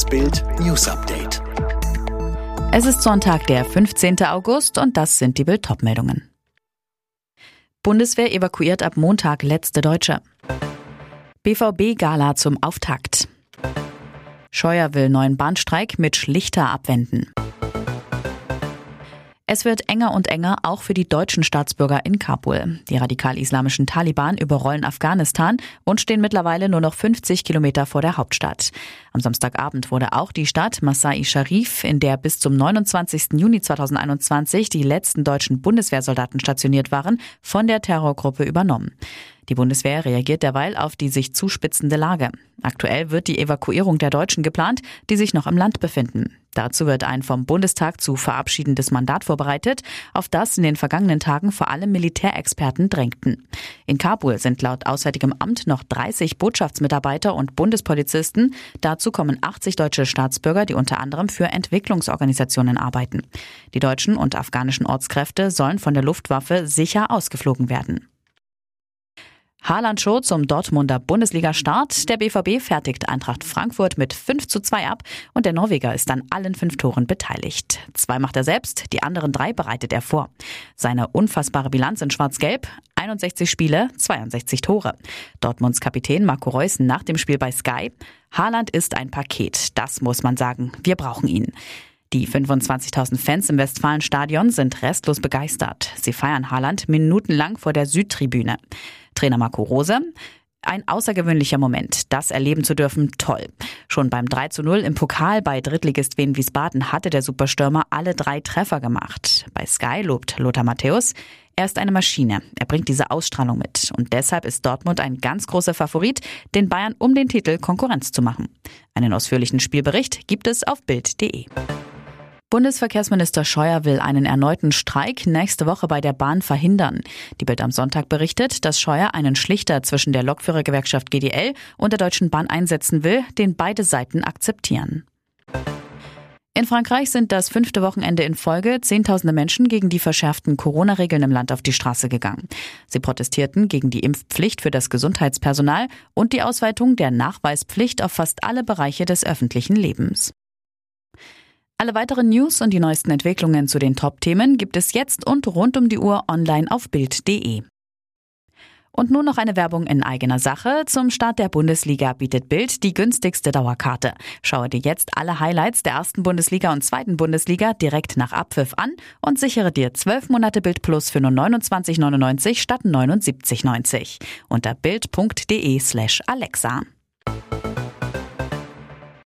Das Bild News Update. Es ist Sonntag, der 15. August und das sind die Bild meldungen Bundeswehr evakuiert ab Montag letzte Deutsche. BVB-Gala zum Auftakt. Scheuer will neuen Bahnstreik mit schlichter abwenden. Es wird enger und enger auch für die deutschen Staatsbürger in Kabul. Die radikal-islamischen Taliban überrollen Afghanistan und stehen mittlerweile nur noch 50 Kilometer vor der Hauptstadt. Am Samstagabend wurde auch die Stadt Masai Sharif, in der bis zum 29. Juni 2021 die letzten deutschen Bundeswehrsoldaten stationiert waren, von der Terrorgruppe übernommen. Die Bundeswehr reagiert derweil auf die sich zuspitzende Lage. Aktuell wird die Evakuierung der Deutschen geplant, die sich noch im Land befinden. Dazu wird ein vom Bundestag zu verabschiedendes Mandat vorbereitet, auf das in den vergangenen Tagen vor allem Militärexperten drängten. In Kabul sind laut Auswärtigem Amt noch 30 Botschaftsmitarbeiter und Bundespolizisten. Dazu kommen 80 deutsche Staatsbürger, die unter anderem für Entwicklungsorganisationen arbeiten. Die deutschen und afghanischen Ortskräfte sollen von der Luftwaffe sicher ausgeflogen werden. Haaland Show zum Dortmunder Bundesliga-Start. Der BVB fertigt Eintracht Frankfurt mit 5 zu 2 ab und der Norweger ist an allen fünf Toren beteiligt. Zwei macht er selbst, die anderen drei bereitet er vor. Seine unfassbare Bilanz in Schwarz-Gelb, 61 Spiele, 62 Tore. Dortmunds Kapitän Marco Reus nach dem Spiel bei Sky. Haaland ist ein Paket, das muss man sagen. Wir brauchen ihn. Die 25.000 Fans im Westfalenstadion sind restlos begeistert. Sie feiern Haaland minutenlang vor der Südtribüne. Trainer Marco Rose. Ein außergewöhnlicher Moment, das erleben zu dürfen, toll. Schon beim 3 zu 0 im Pokal bei Drittligist Wien Wiesbaden hatte der Superstürmer alle drei Treffer gemacht. Bei Sky lobt Lothar Matthäus, er ist eine Maschine. Er bringt diese Ausstrahlung mit. Und deshalb ist Dortmund ein ganz großer Favorit, den Bayern um den Titel Konkurrenz zu machen. Einen ausführlichen Spielbericht gibt es auf Bild.de. Bundesverkehrsminister Scheuer will einen erneuten Streik nächste Woche bei der Bahn verhindern. Die Bild am Sonntag berichtet, dass Scheuer einen Schlichter zwischen der Lokführergewerkschaft GDL und der Deutschen Bahn einsetzen will, den beide Seiten akzeptieren. In Frankreich sind das fünfte Wochenende in Folge Zehntausende Menschen gegen die verschärften Corona-Regeln im Land auf die Straße gegangen. Sie protestierten gegen die Impfpflicht für das Gesundheitspersonal und die Ausweitung der Nachweispflicht auf fast alle Bereiche des öffentlichen Lebens. Alle weiteren News und die neuesten Entwicklungen zu den Top-Themen gibt es jetzt und rund um die Uhr online auf Bild.de. Und nun noch eine Werbung in eigener Sache. Zum Start der Bundesliga bietet Bild die günstigste Dauerkarte. Schaue dir jetzt alle Highlights der ersten Bundesliga und zweiten Bundesliga direkt nach Abpfiff an und sichere dir 12 Monate Bild Plus für nur 29,99 statt 79,90 unter bild.de slash Alexa.